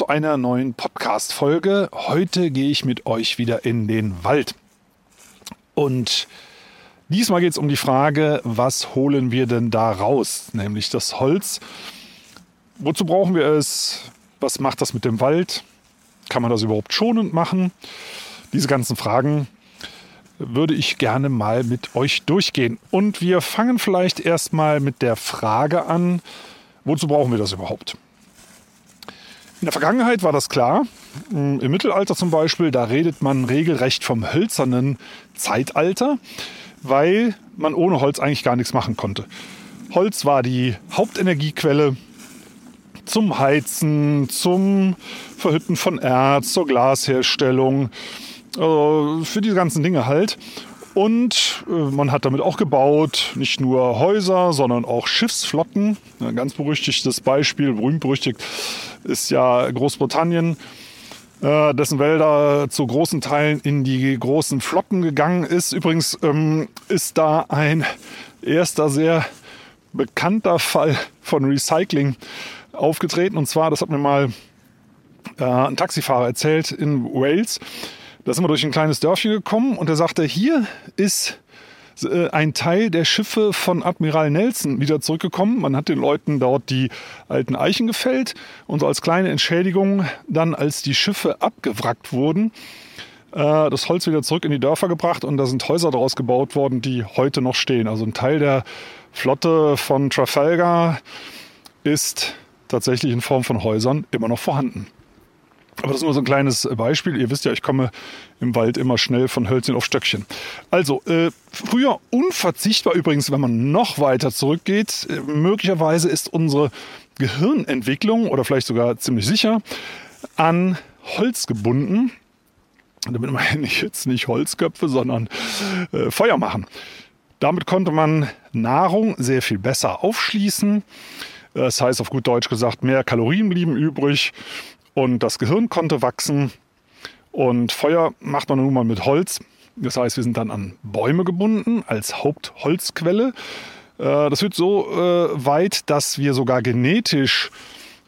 Zu einer neuen Podcast-Folge. Heute gehe ich mit euch wieder in den Wald. Und diesmal geht es um die Frage, was holen wir denn da raus? Nämlich das Holz. Wozu brauchen wir es? Was macht das mit dem Wald? Kann man das überhaupt schonend machen? Diese ganzen Fragen würde ich gerne mal mit euch durchgehen. Und wir fangen vielleicht erstmal mit der Frage an, wozu brauchen wir das überhaupt? In der Vergangenheit war das klar. Im Mittelalter zum Beispiel, da redet man regelrecht vom hölzernen Zeitalter, weil man ohne Holz eigentlich gar nichts machen konnte. Holz war die Hauptenergiequelle zum Heizen, zum Verhütten von Erz, zur Glasherstellung, also für diese ganzen Dinge halt. Und äh, man hat damit auch gebaut, nicht nur Häuser, sondern auch Schiffsflotten. Ein ganz berüchtigtes Beispiel, berühmt berüchtigt, ist ja Großbritannien, äh, dessen Wälder zu großen Teilen in die großen Flotten gegangen ist. Übrigens ähm, ist da ein erster sehr bekannter Fall von Recycling aufgetreten. Und zwar, das hat mir mal äh, ein Taxifahrer erzählt in Wales. Da sind wir durch ein kleines Dörfchen gekommen und er sagte, hier ist ein Teil der Schiffe von Admiral Nelson wieder zurückgekommen. Man hat den Leuten dort die alten Eichen gefällt und so als kleine Entschädigung dann, als die Schiffe abgewrackt wurden, äh, das Holz wieder zurück in die Dörfer gebracht und da sind Häuser daraus gebaut worden, die heute noch stehen. Also ein Teil der Flotte von Trafalgar ist tatsächlich in Form von Häusern immer noch vorhanden. Aber das ist nur so ein kleines Beispiel. Ihr wisst ja, ich komme im Wald immer schnell von Hölzchen auf Stöckchen. Also, äh, früher unverzichtbar übrigens, wenn man noch weiter zurückgeht, äh, möglicherweise ist unsere Gehirnentwicklung oder vielleicht sogar ziemlich sicher an Holz gebunden. Damit meine ich jetzt nicht Holzköpfe, sondern äh, Feuer machen. Damit konnte man Nahrung sehr viel besser aufschließen. Das heißt auf gut Deutsch gesagt, mehr Kalorien blieben übrig und das Gehirn konnte wachsen. Und Feuer macht man nun mal mit Holz. Das heißt, wir sind dann an Bäume gebunden als Hauptholzquelle. Äh, das wird so äh, weit, dass wir sogar genetisch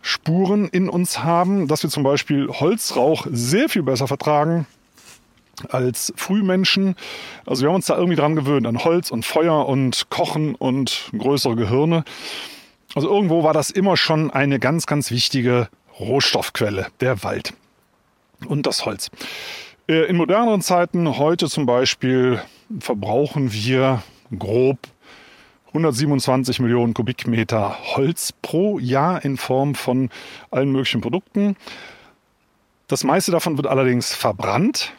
Spuren in uns haben, dass wir zum Beispiel Holzrauch sehr viel besser vertragen als Frühmenschen. Also wir haben uns da irgendwie dran gewöhnt, an Holz und Feuer und Kochen und größere Gehirne. Also irgendwo war das immer schon eine ganz, ganz wichtige Rohstoffquelle, der Wald und das Holz. Äh, in moderneren Zeiten, heute zum Beispiel, verbrauchen wir grob 127 Millionen Kubikmeter Holz pro Jahr in Form von allen möglichen Produkten. Das meiste davon wird allerdings verbrannt.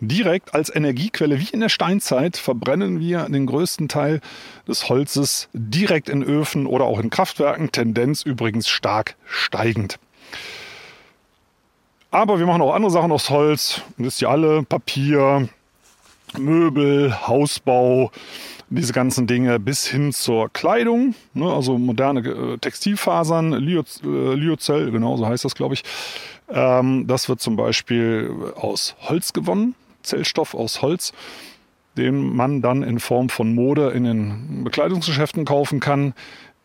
Direkt als Energiequelle, wie in der Steinzeit, verbrennen wir den größten Teil des Holzes direkt in Öfen oder auch in Kraftwerken, Tendenz übrigens stark steigend. Aber wir machen auch andere Sachen aus Holz. Wisst ihr alle, Papier, Möbel, Hausbau, diese ganzen Dinge bis hin zur Kleidung, ne, also moderne äh, Textilfasern, Lyocell, genau so heißt das, glaube ich. Ähm, das wird zum Beispiel aus Holz gewonnen, Zellstoff aus Holz, den man dann in Form von Mode in den Bekleidungsgeschäften kaufen kann.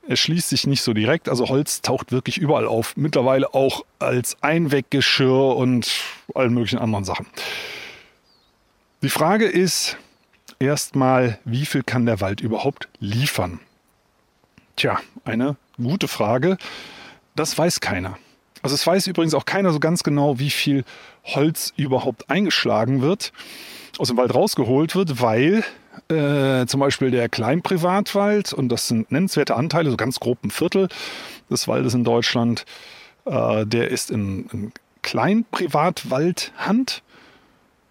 Es schließt sich nicht so direkt. Also Holz taucht wirklich überall auf. Mittlerweile auch als Einweggeschirr und allen möglichen anderen Sachen. Die Frage ist erstmal, wie viel kann der Wald überhaupt liefern? Tja, eine gute Frage. Das weiß keiner. Also es weiß übrigens auch keiner so ganz genau, wie viel Holz überhaupt eingeschlagen wird, aus dem Wald rausgeholt wird, weil äh, zum Beispiel der Kleinprivatwald, und das sind nennenswerte Anteile, so ganz grob ein Viertel des Waldes in Deutschland, äh, der ist in, in Kleinprivatwaldhand.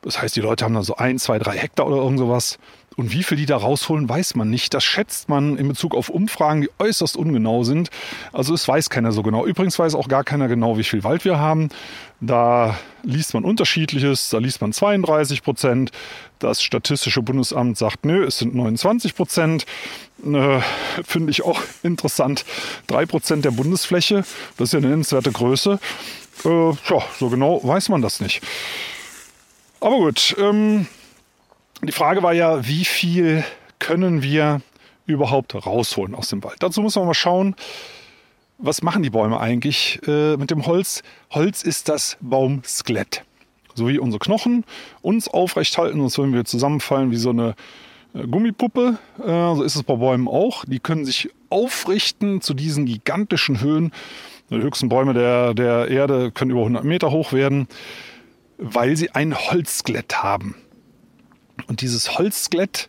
Das heißt, die Leute haben dann so ein, zwei, drei Hektar oder irgend sowas. Und wie viel die da rausholen, weiß man nicht. Das schätzt man in Bezug auf Umfragen, die äußerst ungenau sind. Also es weiß keiner so genau. Übrigens weiß auch gar keiner genau, wie viel Wald wir haben. Da liest man unterschiedliches. Da liest man 32 Prozent. Das Statistische Bundesamt sagt, nö, es sind 29 Prozent. Äh, Finde ich auch interessant. Drei Prozent der Bundesfläche, das ist ja eine nennenswerte Größe. Äh, ja, so genau weiß man das nicht. Aber gut, ähm, die Frage war ja, wie viel können wir überhaupt rausholen aus dem Wald? Dazu muss man mal schauen, was machen die Bäume eigentlich äh, mit dem Holz? Holz ist das Baumskelett. So wie unsere Knochen uns aufrecht halten, sonst würden wir zusammenfallen wie so eine äh, Gummipuppe. Äh, so ist es bei Bäumen auch. Die können sich aufrichten zu diesen gigantischen Höhen. Die höchsten Bäume der, der Erde können über 100 Meter hoch werden, weil sie ein Holzskelett haben. Und dieses Holzskelett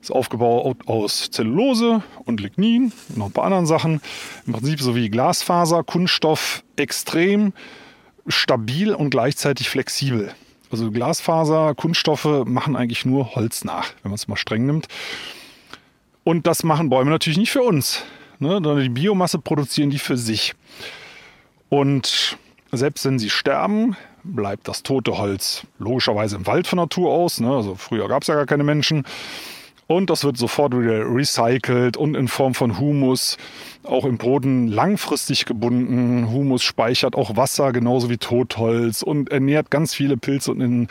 ist aufgebaut aus Zellulose und Lignin und noch ein paar anderen Sachen. Im Prinzip so wie Glasfaser, Kunststoff, extrem stabil und gleichzeitig flexibel. Also Glasfaser, Kunststoffe machen eigentlich nur Holz nach, wenn man es mal streng nimmt. Und das machen Bäume natürlich nicht für uns. Ne? Die Biomasse produzieren die für sich. Und selbst wenn sie sterben, bleibt das tote Holz logischerweise im Wald von Natur aus. Ne? Also früher gab es ja gar keine Menschen. Und das wird sofort wieder recycelt und in Form von Humus auch im Boden langfristig gebunden. Humus speichert auch Wasser, genauso wie Totholz und ernährt ganz viele Pilze und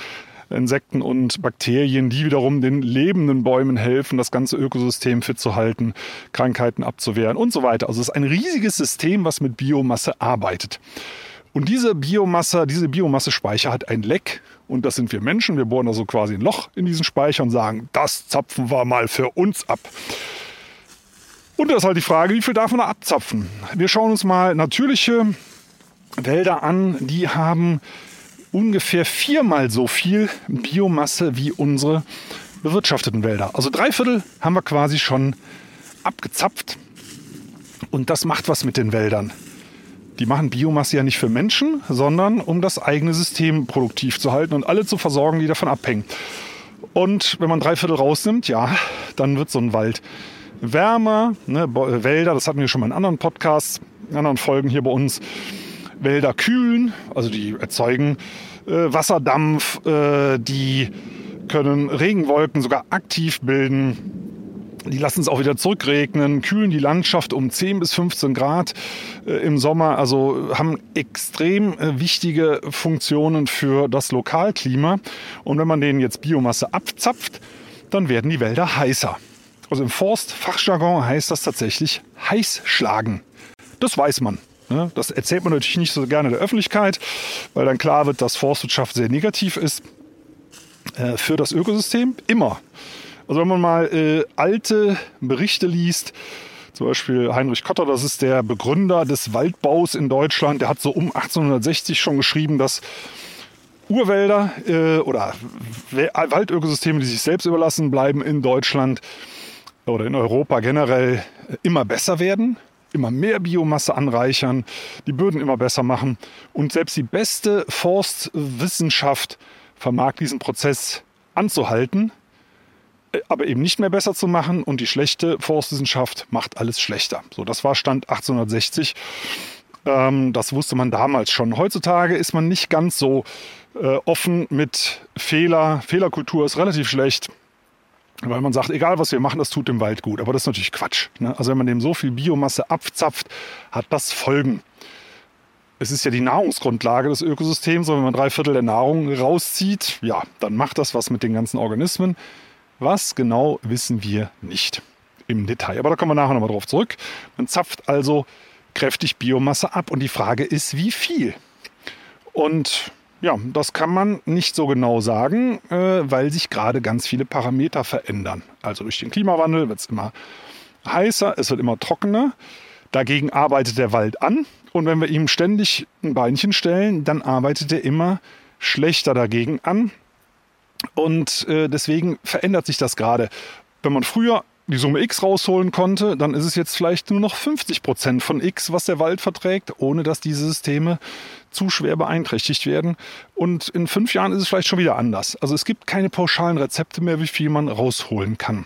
Insekten und Bakterien, die wiederum den lebenden Bäumen helfen, das ganze Ökosystem fit zu halten, Krankheiten abzuwehren und so weiter. Also es ist ein riesiges System, was mit Biomasse arbeitet. Und diese Biomasse, diese Biomassespeicher hat ein Leck und das sind wir Menschen. Wir bohren also quasi ein Loch in diesen Speicher und sagen, das zapfen wir mal für uns ab. Und das ist halt die Frage, wie viel darf man da abzapfen? Wir schauen uns mal natürliche Wälder an, die haben ungefähr viermal so viel Biomasse wie unsere bewirtschafteten Wälder. Also drei Viertel haben wir quasi schon abgezapft. Und das macht was mit den Wäldern. Die machen Biomasse ja nicht für Menschen, sondern um das eigene System produktiv zu halten und alle zu versorgen, die davon abhängen. Und wenn man drei Viertel rausnimmt, ja, dann wird so ein Wald wärmer. Ne, Wälder, das hatten wir schon mal in anderen Podcasts, in anderen Folgen hier bei uns. Wälder kühlen, also die erzeugen äh, Wasserdampf, äh, die können Regenwolken sogar aktiv bilden die lassen es auch wieder zurückregnen, kühlen die Landschaft um 10 bis 15 Grad äh, im Sommer, also haben extrem äh, wichtige Funktionen für das Lokalklima. Und wenn man denen jetzt Biomasse abzapft, dann werden die Wälder heißer. Also im Forstfachjargon heißt das tatsächlich heißschlagen. Das weiß man. Ne? Das erzählt man natürlich nicht so gerne der Öffentlichkeit, weil dann klar wird, dass Forstwirtschaft sehr negativ ist äh, für das Ökosystem. Immer. Also wenn man mal äh, alte Berichte liest, zum Beispiel Heinrich Kotter, das ist der Begründer des Waldbaus in Deutschland, der hat so um 1860 schon geschrieben, dass Urwälder äh, oder Waldökosysteme, die sich selbst überlassen, bleiben in Deutschland oder in Europa generell immer besser werden, immer mehr Biomasse anreichern, die Böden immer besser machen. Und selbst die beste Forstwissenschaft vermag diesen Prozess anzuhalten, aber eben nicht mehr besser zu machen und die schlechte Forstwissenschaft macht alles schlechter. So, das war Stand 1860. Ähm, das wusste man damals schon. Heutzutage ist man nicht ganz so äh, offen mit Fehler. Fehlerkultur ist relativ schlecht. Weil man sagt, egal was wir machen, das tut dem Wald gut. Aber das ist natürlich Quatsch. Ne? Also wenn man dem so viel Biomasse abzapft, hat das Folgen. Es ist ja die Nahrungsgrundlage des Ökosystems. Und wenn man drei Viertel der Nahrung rauszieht, ja, dann macht das was mit den ganzen Organismen. Was genau wissen wir nicht im Detail. Aber da kommen wir nachher nochmal drauf zurück. Man zapft also kräftig Biomasse ab und die Frage ist, wie viel? Und ja, das kann man nicht so genau sagen, äh, weil sich gerade ganz viele Parameter verändern. Also durch den Klimawandel wird es immer heißer, es wird immer trockener. Dagegen arbeitet der Wald an. Und wenn wir ihm ständig ein Beinchen stellen, dann arbeitet er immer schlechter dagegen an. Und äh, deswegen verändert sich das gerade. Wenn man früher die Summe X rausholen konnte, dann ist es jetzt vielleicht nur noch 50 Prozent von X, was der Wald verträgt, ohne dass diese Systeme zu schwer beeinträchtigt werden. Und in fünf Jahren ist es vielleicht schon wieder anders. Also es gibt keine pauschalen Rezepte mehr, wie viel man rausholen kann.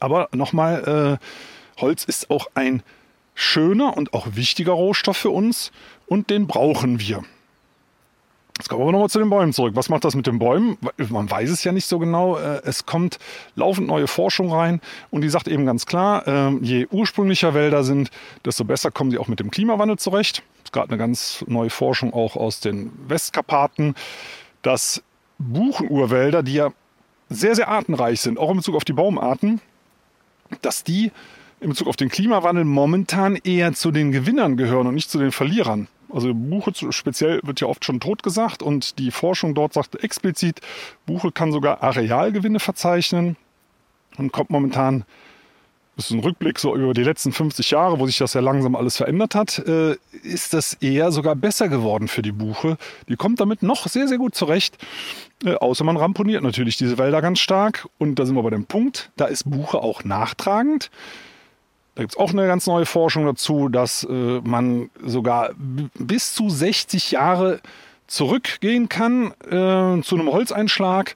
Aber nochmal, äh, Holz ist auch ein schöner und auch wichtiger Rohstoff für uns und den brauchen wir. Jetzt kommen wir nochmal zu den Bäumen zurück. Was macht das mit den Bäumen? Man weiß es ja nicht so genau. Äh, es kommt laufend neue Forschung rein und die sagt eben ganz klar, äh, je ursprünglicher Wälder sind, desto besser kommen sie auch mit dem Klimawandel zurecht. Es gerade eine ganz neue Forschung auch aus den Westkarpaten, dass Buchenurwälder, die ja sehr, sehr artenreich sind, auch in Bezug auf die Baumarten, dass die in Bezug auf den Klimawandel momentan eher zu den Gewinnern gehören und nicht zu den Verlierern. Also Buche speziell wird ja oft schon tot gesagt und die Forschung dort sagt explizit, Buche kann sogar Arealgewinne verzeichnen und kommt momentan, das ist ein Rückblick so über die letzten 50 Jahre, wo sich das ja langsam alles verändert hat, äh, ist das eher sogar besser geworden für die Buche. Die kommt damit noch sehr, sehr gut zurecht, äh, außer man ramponiert natürlich diese Wälder ganz stark und da sind wir bei dem Punkt, da ist Buche auch nachtragend. Da gibt es auch eine ganz neue Forschung dazu, dass äh, man sogar bis zu 60 Jahre zurückgehen kann äh, zu einem Holzeinschlag.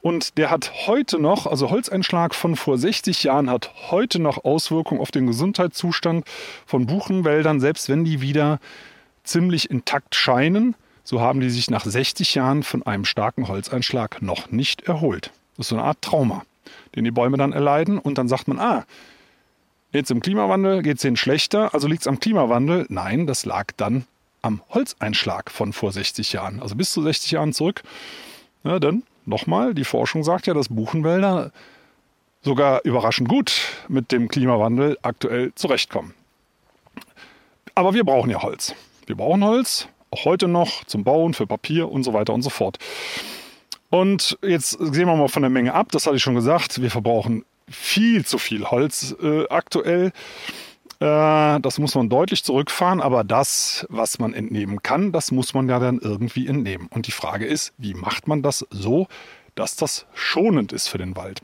Und der hat heute noch, also Holzeinschlag von vor 60 Jahren hat heute noch Auswirkungen auf den Gesundheitszustand von Buchenwäldern, selbst wenn die wieder ziemlich intakt scheinen. So haben die sich nach 60 Jahren von einem starken Holzeinschlag noch nicht erholt. Das ist so eine Art Trauma, den die Bäume dann erleiden. Und dann sagt man, ah, Jetzt im Klimawandel geht es ihnen schlechter, also liegt es am Klimawandel? Nein, das lag dann am Holzeinschlag von vor 60 Jahren, also bis zu 60 Jahren zurück. Ja, denn nochmal, die Forschung sagt ja, dass Buchenwälder sogar überraschend gut mit dem Klimawandel aktuell zurechtkommen. Aber wir brauchen ja Holz. Wir brauchen Holz, auch heute noch zum Bauen, für Papier und so weiter und so fort. Und jetzt sehen wir mal von der Menge ab, das hatte ich schon gesagt, wir verbrauchen viel zu viel Holz äh, aktuell. Äh, das muss man deutlich zurückfahren, aber das, was man entnehmen kann, das muss man ja dann irgendwie entnehmen. Und die Frage ist, wie macht man das so, dass das schonend ist für den Wald?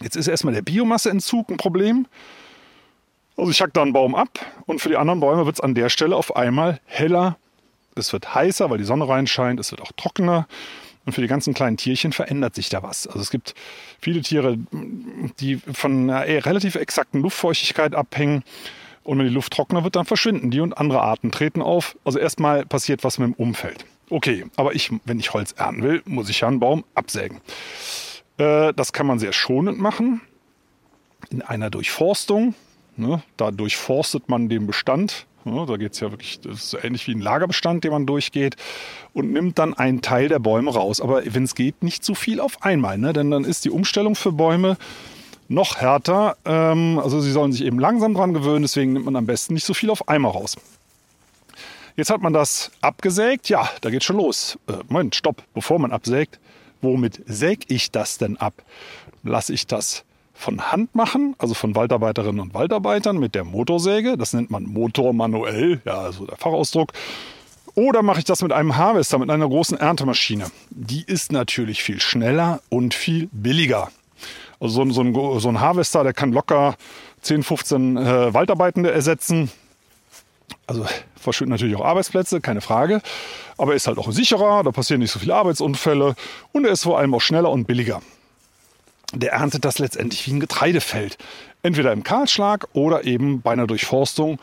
Jetzt ist erstmal der Biomasseentzug ein Problem. Also ich hack da einen Baum ab und für die anderen Bäume wird es an der Stelle auf einmal heller. Es wird heißer, weil die Sonne reinscheint. Es wird auch trockener. Und für die ganzen kleinen Tierchen verändert sich da was. Also es gibt viele Tiere, die von einer relativ exakten Luftfeuchtigkeit abhängen. Und wenn die Luft trockener wird, dann verschwinden die und andere Arten treten auf. Also erstmal passiert was mit dem Umfeld. Okay, aber ich, wenn ich Holz ernten will, muss ich ja einen Baum absägen. Äh, das kann man sehr schonend machen. In einer Durchforstung. Ne, da durchforstet man den Bestand da geht es ja wirklich, so ähnlich wie ein Lagerbestand, den man durchgeht und nimmt dann einen Teil der Bäume raus. Aber wenn es geht, nicht zu viel auf einmal, ne? denn dann ist die Umstellung für Bäume noch härter. Ähm, also sie sollen sich eben langsam dran gewöhnen, deswegen nimmt man am besten nicht so viel auf einmal raus. Jetzt hat man das abgesägt, ja, da geht schon los. Äh, Moment, stopp, bevor man absägt, womit säge ich das denn ab? Lasse ich das von Hand machen, also von Waldarbeiterinnen und Waldarbeitern mit der Motorsäge. Das nennt man Motor manuell, ja, also der Fachausdruck. Oder mache ich das mit einem Harvester, mit einer großen Erntemaschine. Die ist natürlich viel schneller und viel billiger. Also so, so, ein, so ein Harvester, der kann locker 10, 15 äh, Waldarbeitende ersetzen. Also verschwinden natürlich auch Arbeitsplätze, keine Frage. Aber er ist halt auch sicherer, da passieren nicht so viele Arbeitsunfälle und er ist vor allem auch schneller und billiger der erntet das letztendlich wie ein Getreidefeld. Entweder im Kahlschlag oder eben bei einer Durchforstung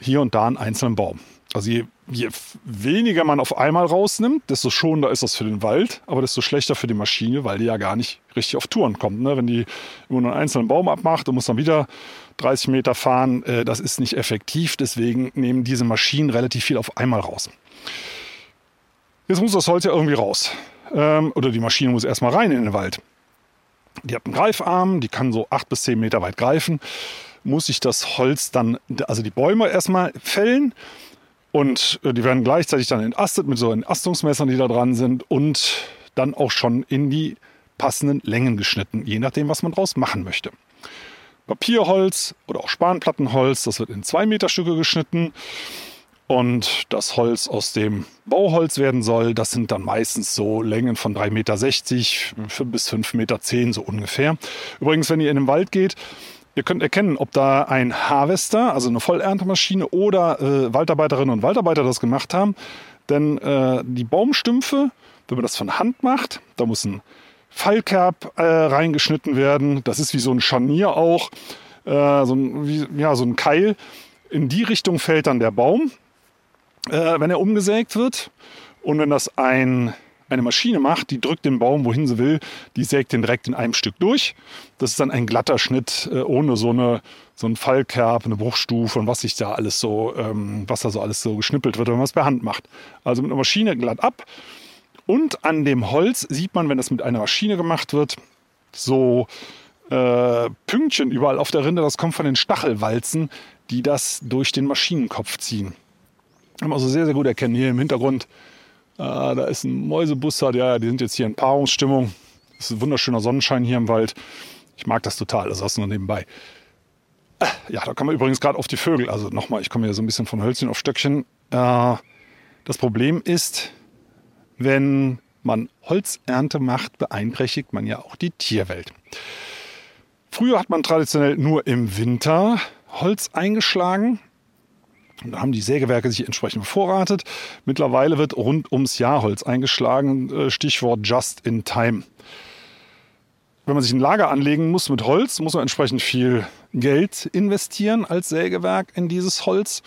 hier und da einen einzelnen Baum. Also je, je, weniger man auf einmal rausnimmt, desto schonender ist das für den Wald, aber desto schlechter für die Maschine, weil die ja gar nicht richtig auf Touren kommt. Ne? Wenn die immer nur einen einzelnen Baum abmacht und muss dann wieder 30 Meter fahren, äh, das ist nicht effektiv. Deswegen nehmen diese Maschinen relativ viel auf einmal raus. Jetzt muss das Holz ja irgendwie raus. Ähm, oder die Maschine muss erstmal rein in den Wald. Die hat einen Greifarm, die kann so acht bis zehn Meter weit greifen. Muss ich das Holz dann, also die Bäume erstmal fällen und äh, die werden gleichzeitig dann entastet mit so Entastungsmessern, die da dran sind und dann auch schon in die passenden Längen geschnitten, je nachdem, was man draus machen möchte. Papierholz oder auch Spanplattenholz, das wird in zwei Meter Stücke geschnitten und das Holz aus dem Bauholz werden soll. Das sind dann meistens so Längen von 3,60 Meter bis 5,10 Meter so ungefähr. Übrigens, wenn ihr in den Wald geht, Ihr könnt erkennen, ob da ein Harvester, also eine Vollerntemaschine oder äh, Waldarbeiterinnen und Waldarbeiter das gemacht haben. Denn äh, die Baumstümpfe, wenn man das von Hand macht, da muss ein Fallkerb äh, reingeschnitten werden. Das ist wie so ein Scharnier auch, äh, so, ein, wie, ja, so ein Keil. In die Richtung fällt dann der Baum äh, wenn er umgesägt wird. Und wenn das ein, eine Maschine macht, die drückt den Baum, wohin sie will, die sägt den direkt in einem Stück durch. Das ist dann ein glatter Schnitt äh, ohne so eine so ein Fallkerb, eine Bruchstufe und was sich da alles so, ähm, was da so alles so geschnippelt wird, wenn man es per Hand macht. Also mit einer Maschine glatt ab. Und an dem Holz sieht man, wenn das mit einer Maschine gemacht wird, so äh, Pünktchen überall auf der Rinde. Das kommt von den Stachelwalzen, die das durch den Maschinenkopf ziehen. Kann man also sehr, sehr gut erkennen. Hier im Hintergrund, äh, da ist ein Mäusebussard. Ja, die sind jetzt hier in Paarungsstimmung. Es ist ein wunderschöner Sonnenschein hier im Wald. Ich mag das total, das du nur nebenbei. Äh, ja, da kann man übrigens gerade auf die Vögel. Also nochmal, ich komme hier so ein bisschen von Hölzchen auf Stöckchen. Äh, das Problem ist, wenn man Holzernte macht, beeinträchtigt man ja auch die Tierwelt. Früher hat man traditionell nur im Winter Holz eingeschlagen. Da haben die Sägewerke sich entsprechend bevorratet. Mittlerweile wird rund ums Jahr Holz eingeschlagen. Äh, Stichwort Just in Time. Wenn man sich ein Lager anlegen muss mit Holz, muss man entsprechend viel Geld investieren als Sägewerk in dieses Holz.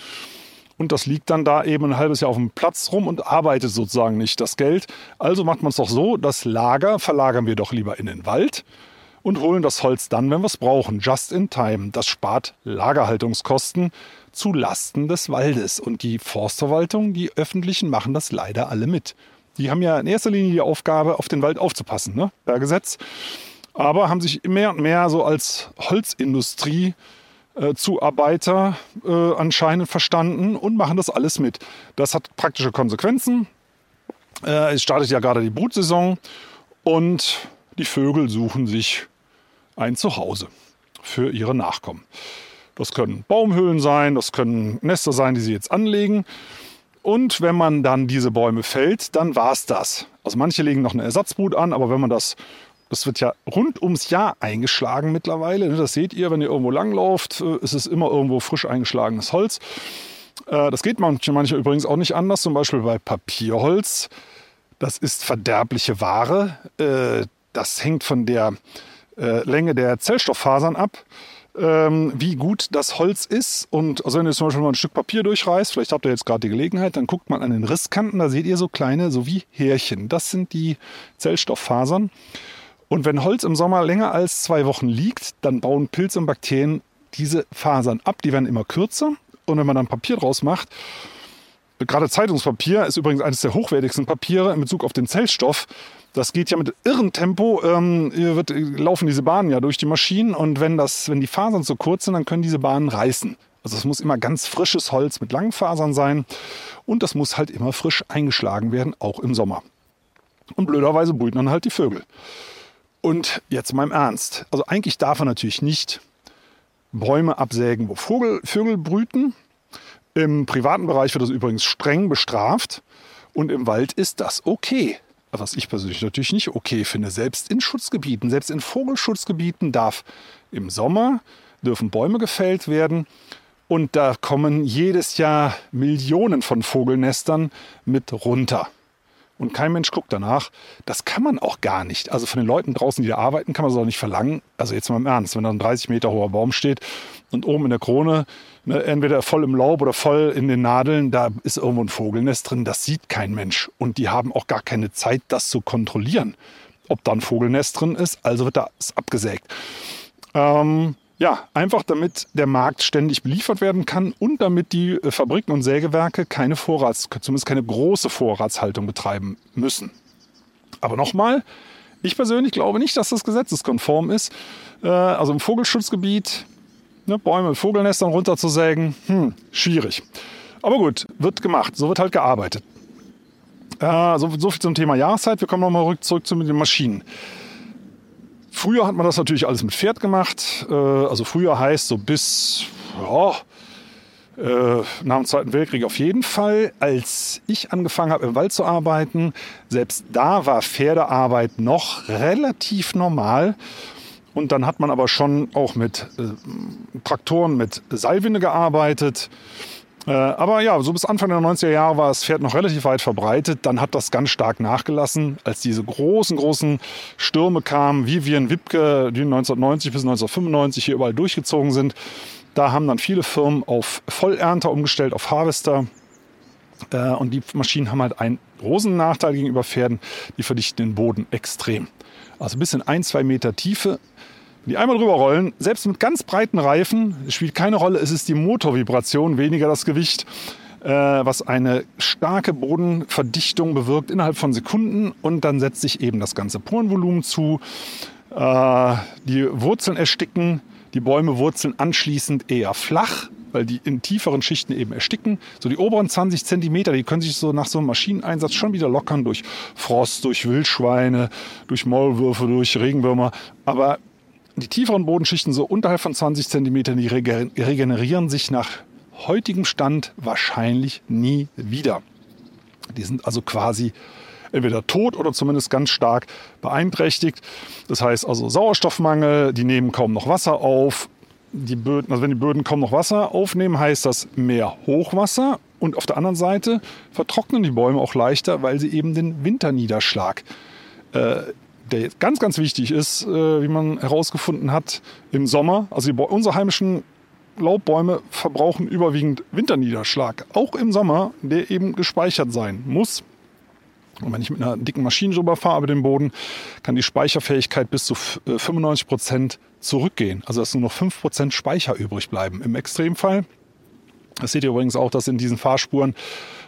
Und das liegt dann da eben ein halbes Jahr auf dem Platz rum und arbeitet sozusagen nicht das Geld. Also macht man es doch so, das Lager verlagern wir doch lieber in den Wald und holen das Holz dann, wenn wir es brauchen, just in time. Das spart Lagerhaltungskosten zu Lasten des Waldes. Und die Forstverwaltung, die öffentlichen, machen das leider alle mit. Die haben ja in erster Linie die Aufgabe, auf den Wald aufzupassen, ne? per Gesetz. Aber haben sich mehr und mehr so als Holzindustrie äh, Zuarbeiter äh, anscheinend verstanden und machen das alles mit. Das hat praktische Konsequenzen. Äh, es startet ja gerade die Brutsaison und die Vögel suchen sich ein Zuhause für ihre Nachkommen. Das können Baumhöhlen sein, das können Nester sein, die sie jetzt anlegen. Und wenn man dann diese Bäume fällt, dann war es das. Also manche legen noch eine Ersatzbrut an, aber wenn man das, das wird ja rund ums Jahr eingeschlagen mittlerweile. Ne? Das seht ihr, wenn ihr irgendwo langlauft, äh, ist es immer irgendwo frisch eingeschlagenes Holz. Äh, das geht manche, manche übrigens auch nicht anders, zum Beispiel bei Papierholz. Das ist verderbliche Ware. Äh, das hängt von der Länge der Zellstofffasern ab ähm, wie gut das Holz ist. Und also wenn ihr zum Beispiel mal ein Stück Papier durchreißt, vielleicht habt ihr jetzt gerade die Gelegenheit, dann guckt man an den Risskanten, da seht ihr so kleine, so wie Härchen. Das sind die Zellstofffasern. Und wenn Holz im Sommer länger als zwei Wochen liegt, dann bauen Pilze und Bakterien diese Fasern ab. Die werden immer kürzer. Und wenn man dann Papier draus macht, gerade Zeitungspapier ist übrigens eines der hochwertigsten Papiere in Bezug auf den Zellstoff. Das geht ja mit irrem Tempo, ähm, wird, laufen diese Bahnen ja durch die Maschinen und wenn, das, wenn die Fasern zu kurz sind, dann können diese Bahnen reißen. Also es muss immer ganz frisches Holz mit langen Fasern sein und das muss halt immer frisch eingeschlagen werden, auch im Sommer. Und blöderweise brüten dann halt die Vögel. Und jetzt mal im Ernst. Also eigentlich darf man natürlich nicht Bäume absägen, wo Vogel, Vögel brüten. Im privaten Bereich wird das übrigens streng bestraft. Und im Wald ist das okay was ich persönlich natürlich nicht okay finde. Selbst in Schutzgebieten, selbst in Vogelschutzgebieten darf im Sommer dürfen Bäume gefällt werden und da kommen jedes Jahr Millionen von Vogelnestern mit runter. Und kein Mensch guckt danach. Das kann man auch gar nicht. Also von den Leuten draußen, die da arbeiten, kann man es auch nicht verlangen. Also jetzt mal im Ernst, wenn da ein 30 Meter hoher Baum steht und oben in der Krone, ne, entweder voll im Laub oder voll in den Nadeln, da ist irgendwo ein Vogelnest drin. Das sieht kein Mensch. Und die haben auch gar keine Zeit, das zu kontrollieren, ob da ein Vogelnest drin ist. Also wird das abgesägt. Ähm, ja, einfach damit der Markt ständig beliefert werden kann und damit die äh, Fabriken und Sägewerke keine Vorrats, zumindest keine große Vorratshaltung betreiben müssen. Aber nochmal, ich persönlich glaube nicht, dass das gesetzeskonform ist. Äh, also im Vogelschutzgebiet ne, Bäume mit Vogelnestern runterzusägen, hm, schwierig. Aber gut, wird gemacht, so wird halt gearbeitet. Äh, so, so viel zum Thema Jahreszeit. Wir kommen nochmal zurück zu den Maschinen. Früher hat man das natürlich alles mit Pferd gemacht. Äh, also früher heißt so bis ja, äh, nach dem Zweiten Weltkrieg auf jeden Fall. Als ich angefangen habe, im Wald zu arbeiten, selbst da war Pferdearbeit noch relativ normal. Und dann hat man aber schon auch mit äh, Traktoren mit Seilwinde gearbeitet. Äh, aber ja, so bis Anfang der 90er Jahre war das Pferd noch relativ weit verbreitet. Dann hat das ganz stark nachgelassen, als diese großen, großen Stürme kamen, wie wir in Wipke, die 1990 bis 1995 hier überall durchgezogen sind. Da haben dann viele Firmen auf Vollernter umgestellt, auf Harvester. Äh, und die Maschinen haben halt einen großen Nachteil gegenüber Pferden, die verdichten den Boden extrem. Also bis in ein, zwei Meter Tiefe die einmal drüber rollen, selbst mit ganz breiten Reifen, spielt keine Rolle, es ist die Motorvibration, weniger das Gewicht, äh, was eine starke Bodenverdichtung bewirkt innerhalb von Sekunden und dann setzt sich eben das ganze Porenvolumen zu. Äh, die Wurzeln ersticken, die Bäume wurzeln anschließend eher flach, weil die in tieferen Schichten eben ersticken. So die oberen 20 Zentimeter, die können sich so nach so einem Maschineneinsatz schon wieder lockern durch Frost, durch Wildschweine, durch Maulwürfe, durch Regenwürmer. Aber die tieferen Bodenschichten, so unterhalb von 20 Zentimetern, die regenerieren sich nach heutigem Stand wahrscheinlich nie wieder. Die sind also quasi entweder tot oder zumindest ganz stark beeinträchtigt. Das heißt also Sauerstoffmangel, die nehmen kaum noch Wasser auf. Die Böden, also wenn die Böden kaum noch Wasser aufnehmen, heißt das mehr Hochwasser. Und auf der anderen Seite vertrocknen die Bäume auch leichter, weil sie eben den Winterniederschlag äh, der jetzt ganz, ganz wichtig ist, äh, wie man herausgefunden hat, im Sommer. Also unsere heimischen Laubbäume verbrauchen überwiegend Winterniederschlag, auch im Sommer, der eben gespeichert sein muss. Und wenn ich mit einer dicken Maschine drüber fahre über den Boden, kann die Speicherfähigkeit bis zu 95 äh, Prozent zurückgehen. Also dass nur noch 5 Prozent Speicher übrig bleiben. Im Extremfall das seht ihr übrigens auch, dass in diesen Fahrspuren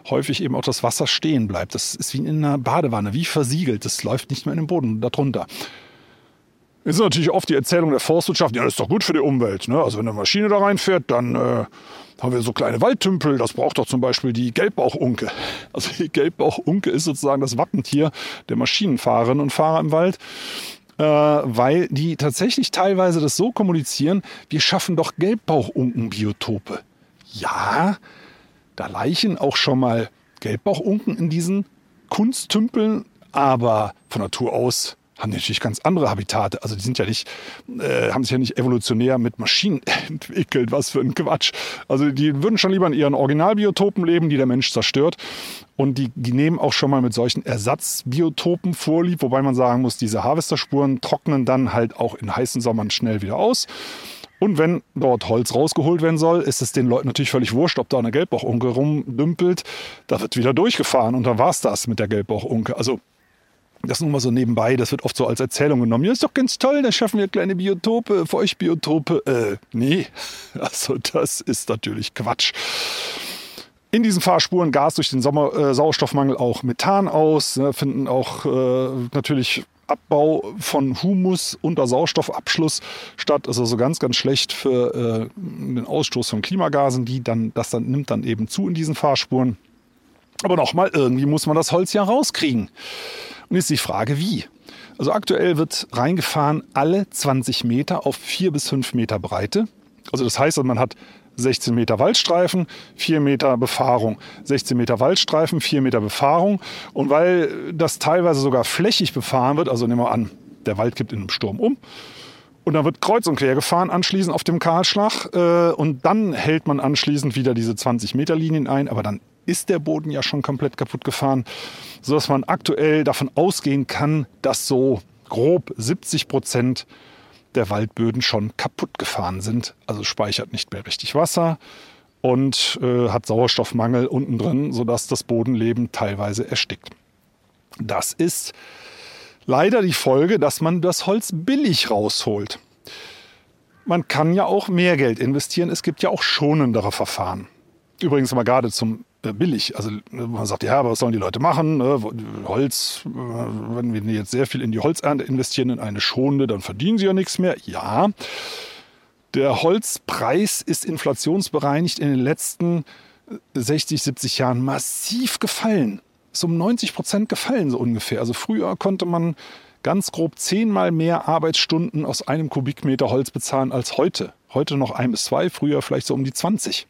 häufig eben auch das Wasser stehen bleibt. Das ist wie in einer Badewanne, wie versiegelt. Das läuft nicht mehr in den Boden darunter. Es ist natürlich oft die Erzählung der Forstwirtschaft, ja, das ist doch gut für die Umwelt. Ne? Also wenn eine Maschine da reinfährt, dann äh, haben wir so kleine Waldtümpel. Das braucht doch zum Beispiel die Gelbbauchunke. Also die Gelbbauchunke ist sozusagen das Wappentier der Maschinenfahrerinnen und Fahrer im Wald. Äh, weil die tatsächlich teilweise das so kommunizieren, wir schaffen doch Gelbbauchunkenbiotope. Ja, da leichen auch schon mal Gelbbauchunken in diesen Kunsttümpeln, aber von Natur aus haben die natürlich ganz andere Habitate. Also die sind ja nicht, äh, haben sich ja nicht evolutionär mit Maschinen entwickelt. Was für ein Quatsch. Also die würden schon lieber in ihren Originalbiotopen leben, die der Mensch zerstört. Und die, die nehmen auch schon mal mit solchen Ersatzbiotopen vorlieb, wobei man sagen muss, diese Harvesterspuren trocknen dann halt auch in heißen Sommern schnell wieder aus. Und wenn dort Holz rausgeholt werden soll, ist es den Leuten natürlich völlig wurscht, ob da eine Gelbbauchunke rumdümpelt. Da wird wieder durchgefahren und dann war es das mit der Gelbbauchunke. Also das nur mal so nebenbei, das wird oft so als Erzählung genommen. Ja, ist doch ganz toll, da schaffen wir kleine Biotope, Feuchtbiotope. Äh, nee, also das ist natürlich Quatsch. In diesen Fahrspuren Gas durch den Sommer, äh, Sauerstoffmangel auch Methan aus, ne, finden auch äh, natürlich Abbau von Humus unter Sauerstoffabschluss statt. ist also ganz, ganz schlecht für äh, den Ausstoß von Klimagasen, die dann, das dann nimmt dann eben zu in diesen Fahrspuren. Aber nochmal, irgendwie muss man das Holz ja rauskriegen. Und jetzt die Frage, wie? Also aktuell wird reingefahren alle 20 Meter auf 4 bis 5 Meter Breite. Also das heißt, man hat 16 Meter Waldstreifen, 4 Meter Befahrung. 16 Meter Waldstreifen, 4 Meter Befahrung. Und weil das teilweise sogar flächig befahren wird, also nehmen wir an, der Wald kippt in einem Sturm um. Und dann wird kreuz und quer gefahren, anschließend auf dem Kahlschlag. Äh, und dann hält man anschließend wieder diese 20 Meter Linien ein. Aber dann ist der Boden ja schon komplett kaputt gefahren, sodass man aktuell davon ausgehen kann, dass so grob 70 Prozent der Waldböden schon kaputt gefahren sind. Also speichert nicht mehr richtig Wasser und äh, hat Sauerstoffmangel unten drin, sodass das Bodenleben teilweise erstickt. Das ist leider die Folge, dass man das Holz billig rausholt. Man kann ja auch mehr Geld investieren. Es gibt ja auch schonendere Verfahren. Übrigens mal gerade zum billig. Also man sagt, ja, aber was sollen die Leute machen? Ne? Holz, äh, wenn wir jetzt sehr viel in die Holzernte investieren, in eine schonende, dann verdienen sie ja nichts mehr. Ja, der Holzpreis ist inflationsbereinigt in den letzten 60, 70 Jahren massiv gefallen. Ist um 90 Prozent gefallen, so ungefähr. Also früher konnte man ganz grob zehnmal mehr Arbeitsstunden aus einem Kubikmeter Holz bezahlen als heute. Heute noch ein bis zwei, früher vielleicht so um die 20.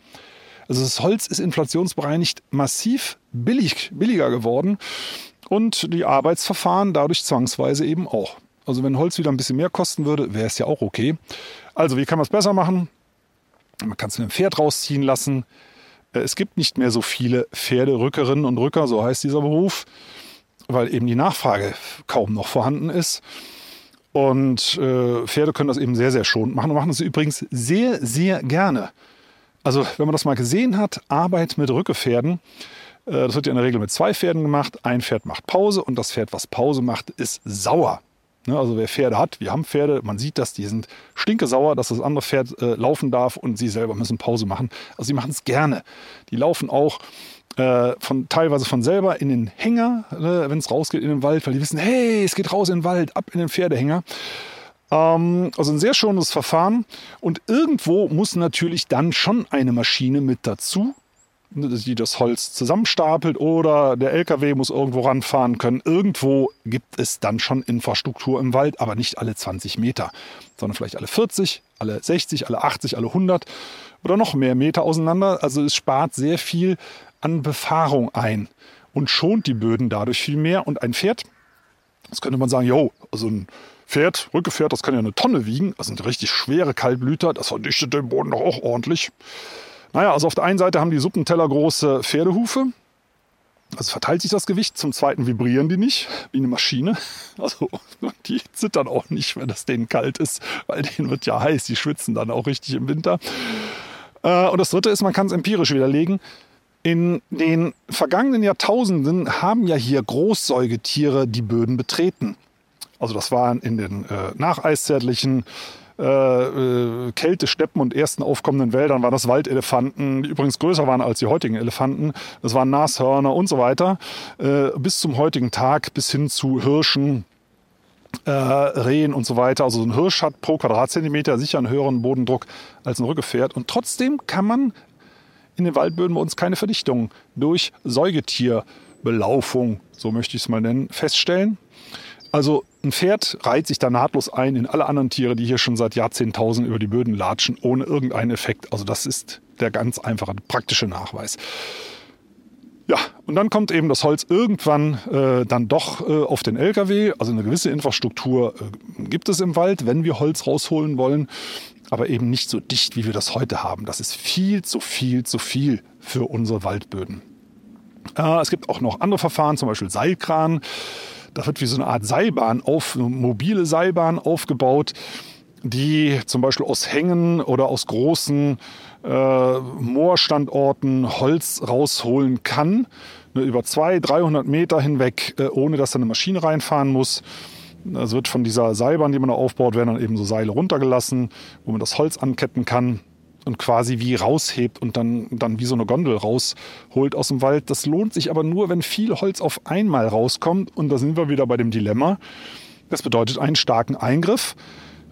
Also das Holz ist inflationsbereinigt massiv billig, billiger geworden und die Arbeitsverfahren dadurch zwangsweise eben auch. Also wenn Holz wieder ein bisschen mehr kosten würde, wäre es ja auch okay. Also wie kann man es besser machen? Man kann es mit dem Pferd rausziehen lassen. Äh, es gibt nicht mehr so viele Pferderückerinnen und Rücker, so heißt dieser Beruf, weil eben die Nachfrage kaum noch vorhanden ist. Und äh, Pferde können das eben sehr, sehr schonend machen und machen das übrigens sehr, sehr gerne. Also, wenn man das mal gesehen hat, Arbeit mit Rückepferden, äh, das wird ja in der Regel mit zwei Pferden gemacht. Ein Pferd macht Pause und das Pferd, was Pause macht, ist sauer. Ne, also wer Pferde hat, wir haben Pferde, man sieht das, die sind stinkesauer, dass das andere Pferd äh, laufen darf und sie selber müssen Pause machen. Also sie machen es gerne. Die laufen auch äh, von, teilweise von selber in den Hänger, ne, wenn es rausgeht in den Wald, weil die wissen, hey, es geht raus in den Wald, ab in den Pferdehänger. Ähm, also ein sehr schönes Verfahren. Und irgendwo muss natürlich dann schon eine Maschine mit dazu, die das Holz zusammenstapelt oder der LKW muss irgendwo ranfahren können. Irgendwo gibt es dann schon Infrastruktur im Wald, aber nicht alle 20 Meter, sondern vielleicht alle 40, alle 60, alle 80, alle 100 oder noch mehr Meter auseinander. Also es spart sehr viel an Befahrung ein und schont die Böden dadurch viel mehr. Und ein Pferd, das könnte man sagen, jo, also ein Pferd, Rückgepferd, das kann ja eine Tonne wiegen. Das sind richtig schwere Kaltblüter, das verdichtet den Boden doch auch ordentlich. Naja, also auf der einen Seite haben die Suppenteller große Pferdehufe. Also verteilt sich das Gewicht. Zum Zweiten vibrieren die nicht, wie eine Maschine. Also die zittern auch nicht, wenn es denen kalt ist, weil denen wird ja heiß. Die schwitzen dann auch richtig im Winter. Äh, und das Dritte ist, man kann es empirisch widerlegen. In den vergangenen Jahrtausenden haben ja hier Großsäugetiere die Böden betreten. Also das waren in den äh, nacheiszeitlichen äh, äh, Kälte, Steppen und ersten aufkommenden Wäldern waren das Waldelefanten, die übrigens größer waren als die heutigen Elefanten. Das waren Nashörner und so weiter. Äh, bis zum heutigen Tag, bis hin zu Hirschen, äh, Rehen und so weiter. Also ein Hirsch hat pro Quadratzentimeter sicher einen höheren Bodendruck als ein Rückgepferd. Und trotzdem kann man in den Waldböden bei uns keine Verdichtung durch Säugetierbelaufung, so möchte ich es mal nennen, feststellen. Also ein Pferd reiht sich da nahtlos ein in alle anderen Tiere, die hier schon seit Jahrzehntausenden über die Böden latschen, ohne irgendeinen Effekt. Also das ist der ganz einfache, praktische Nachweis. Ja, und dann kommt eben das Holz irgendwann äh, dann doch äh, auf den LKW. Also eine gewisse Infrastruktur äh, gibt es im Wald, wenn wir Holz rausholen wollen, aber eben nicht so dicht, wie wir das heute haben. Das ist viel zu viel zu viel für unsere Waldböden. Äh, es gibt auch noch andere Verfahren, zum Beispiel Seilkran. Da wird wie so eine Art Seilbahn auf, mobile Seilbahn aufgebaut, die zum Beispiel aus Hängen oder aus großen äh, Moorstandorten Holz rausholen kann, ne, über 200, 300 Meter hinweg, äh, ohne dass da eine Maschine reinfahren muss. Es wird von dieser Seilbahn, die man da aufbaut, werden dann eben so Seile runtergelassen, wo man das Holz anketten kann und quasi wie raushebt und dann, dann wie so eine Gondel rausholt aus dem Wald. Das lohnt sich aber nur, wenn viel Holz auf einmal rauskommt. Und da sind wir wieder bei dem Dilemma. Das bedeutet einen starken Eingriff,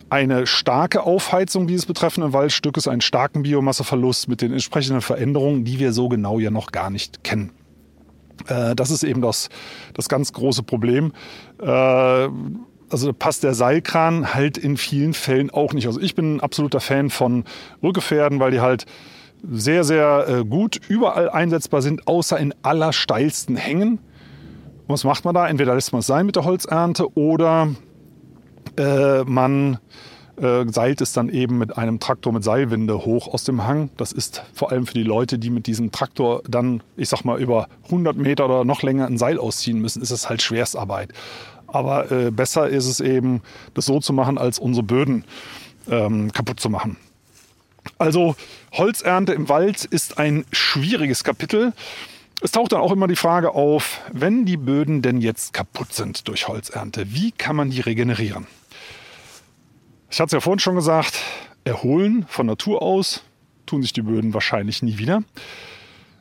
eine starke Aufheizung dieses betreffenden Waldstückes, einen starken Biomasseverlust mit den entsprechenden Veränderungen, die wir so genau ja noch gar nicht kennen. Äh, das ist eben das, das ganz große Problem. Äh, also passt der Seilkran halt in vielen Fällen auch nicht. Also ich bin ein absoluter Fan von Rückgefährden, weil die halt sehr, sehr äh, gut überall einsetzbar sind, außer in allersteilsten Hängen. Was macht man da? Entweder lässt man es sein mit der Holzernte oder äh, man äh, seilt es dann eben mit einem Traktor mit Seilwinde hoch aus dem Hang. Das ist vor allem für die Leute, die mit diesem Traktor dann, ich sag mal, über 100 Meter oder noch länger ein Seil ausziehen müssen, ist es halt Schwerstarbeit. Aber äh, besser ist es eben, das so zu machen, als unsere Böden ähm, kaputt zu machen. Also Holzernte im Wald ist ein schwieriges Kapitel. Es taucht dann auch immer die Frage auf, wenn die Böden denn jetzt kaputt sind durch Holzernte, wie kann man die regenerieren? Ich hatte es ja vorhin schon gesagt, erholen von Natur aus tun sich die Böden wahrscheinlich nie wieder.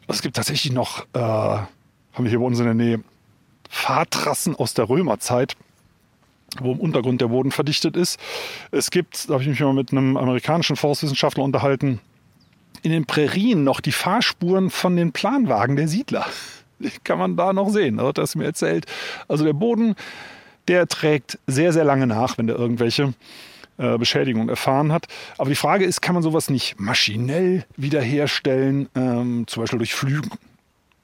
Es gibt tatsächlich noch, äh, haben wir hier bei uns in der Nähe, Fahrtrassen aus der Römerzeit, wo im Untergrund der Boden verdichtet ist. Es gibt, da habe ich mich mal mit einem amerikanischen Forstwissenschaftler unterhalten, in den Prärien noch die Fahrspuren von den Planwagen der Siedler. Die kann man da noch sehen, hat er mir erzählt. Also der Boden, der trägt sehr, sehr lange nach, wenn da irgendwelche äh, Beschädigung erfahren hat. Aber die Frage ist, kann man sowas nicht maschinell wiederherstellen, ähm, zum Beispiel durch Flügen?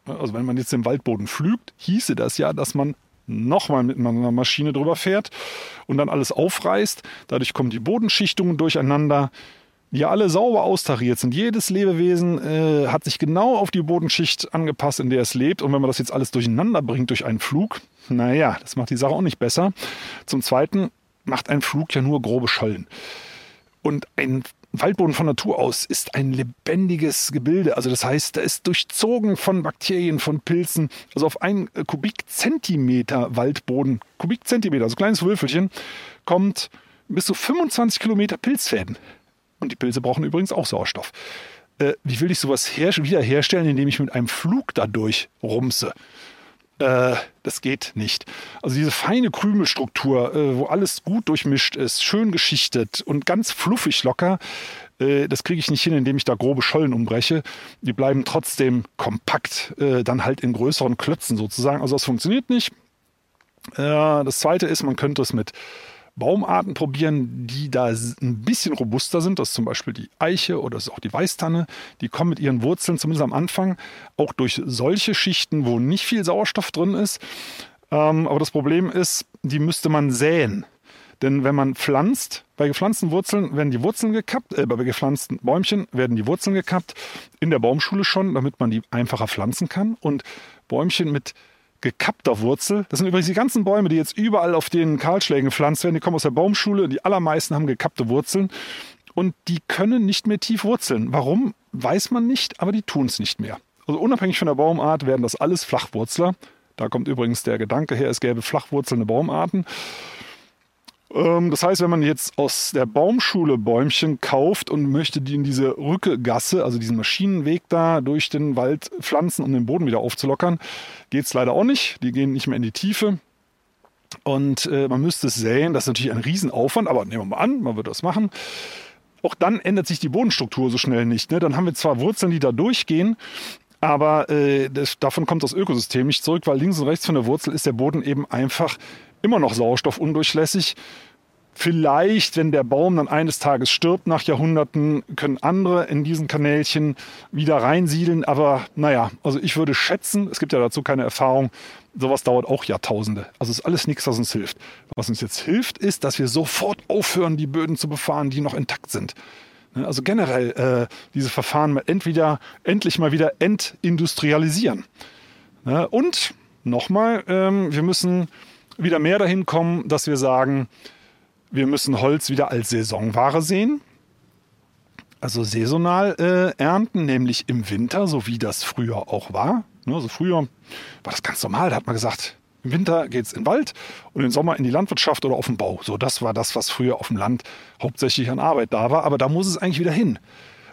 Also wenn man jetzt den Waldboden pflügt, hieße das ja, dass man nochmal mit einer Maschine drüber fährt und dann alles aufreißt. Dadurch kommen die Bodenschichtungen durcheinander, die alle sauber austariert sind. Jedes Lebewesen äh, hat sich genau auf die Bodenschicht angepasst, in der es lebt. Und wenn man das jetzt alles durcheinander bringt durch einen Flug, naja, das macht die Sache auch nicht besser. Zum Zweiten macht ein Flug ja nur grobe Schollen. Und ein Waldboden von Natur aus ist ein lebendiges Gebilde. Also das heißt, da ist durchzogen von Bakterien, von Pilzen. Also auf einen Kubikzentimeter Waldboden, Kubikzentimeter, also kleines Würfelchen, kommt bis zu 25 Kilometer Pilzfäden. Und die Pilze brauchen übrigens auch Sauerstoff. Äh, wie will ich sowas her wiederherstellen, indem ich mit einem Flug dadurch rumse? Äh, das geht nicht. Also diese feine Krümelstruktur, äh, wo alles gut durchmischt ist, schön geschichtet und ganz fluffig locker, äh, das kriege ich nicht hin, indem ich da grobe Schollen umbreche. Die bleiben trotzdem kompakt, äh, dann halt in größeren Klötzen sozusagen. Also das funktioniert nicht. Das zweite ist, man könnte es mit Baumarten probieren, die da ein bisschen robuster sind. Das ist zum Beispiel die Eiche oder auch die Weißtanne. Die kommen mit ihren Wurzeln zumindest am Anfang auch durch solche Schichten, wo nicht viel Sauerstoff drin ist. Ähm, aber das Problem ist, die müsste man säen. Denn wenn man pflanzt, bei gepflanzten Wurzeln werden die Wurzeln gekappt, äh, bei gepflanzten Bäumchen werden die Wurzeln gekappt, in der Baumschule schon, damit man die einfacher pflanzen kann. Und Bäumchen mit gekappter Wurzel. Das sind übrigens die ganzen Bäume, die jetzt überall auf den Kahlschlägen gepflanzt werden. Die kommen aus der Baumschule. Die allermeisten haben gekappte Wurzeln. Und die können nicht mehr tief wurzeln. Warum, weiß man nicht, aber die tun es nicht mehr. Also unabhängig von der Baumart werden das alles Flachwurzler. Da kommt übrigens der Gedanke her, es gäbe flachwurzelnde Baumarten. Ähm, das heißt, wenn man jetzt aus der Baumschule Bäumchen kauft und möchte die in diese Rückegasse, also diesen Maschinenweg da durch den Wald pflanzen, um den Boden wieder aufzulockern, geht es leider auch nicht. Die gehen nicht mehr in die Tiefe. Und äh, man müsste es säen. Das ist natürlich ein Riesenaufwand, aber nehmen wir mal an, man würde das machen. Auch dann ändert sich die Bodenstruktur so schnell nicht. Ne? Dann haben wir zwar Wurzeln, die da durchgehen, aber äh, das, davon kommt das Ökosystem nicht zurück, weil links und rechts von der Wurzel ist der Boden eben einfach immer noch sauerstoffundurchlässig. Vielleicht, wenn der Baum dann eines Tages stirbt nach Jahrhunderten, können andere in diesen Kanälchen wieder reinsiedeln. Aber naja, also ich würde schätzen, es gibt ja dazu keine Erfahrung, sowas dauert auch Jahrtausende. Also ist alles nichts, was uns hilft. Was uns jetzt hilft, ist, dass wir sofort aufhören, die Böden zu befahren, die noch intakt sind. Ne, also generell äh, diese Verfahren entweder endlich mal wieder entindustrialisieren. Ne, und nochmal, ähm, wir müssen wieder mehr dahin kommen, dass wir sagen, wir müssen Holz wieder als Saisonware sehen. Also saisonal äh, ernten, nämlich im Winter, so wie das früher auch war. Ne, also früher war das ganz normal, da hat man gesagt, im Winter geht es in den Wald und im Sommer in die Landwirtschaft oder auf den Bau. So, das war das, was früher auf dem Land hauptsächlich an Arbeit da war. Aber da muss es eigentlich wieder hin.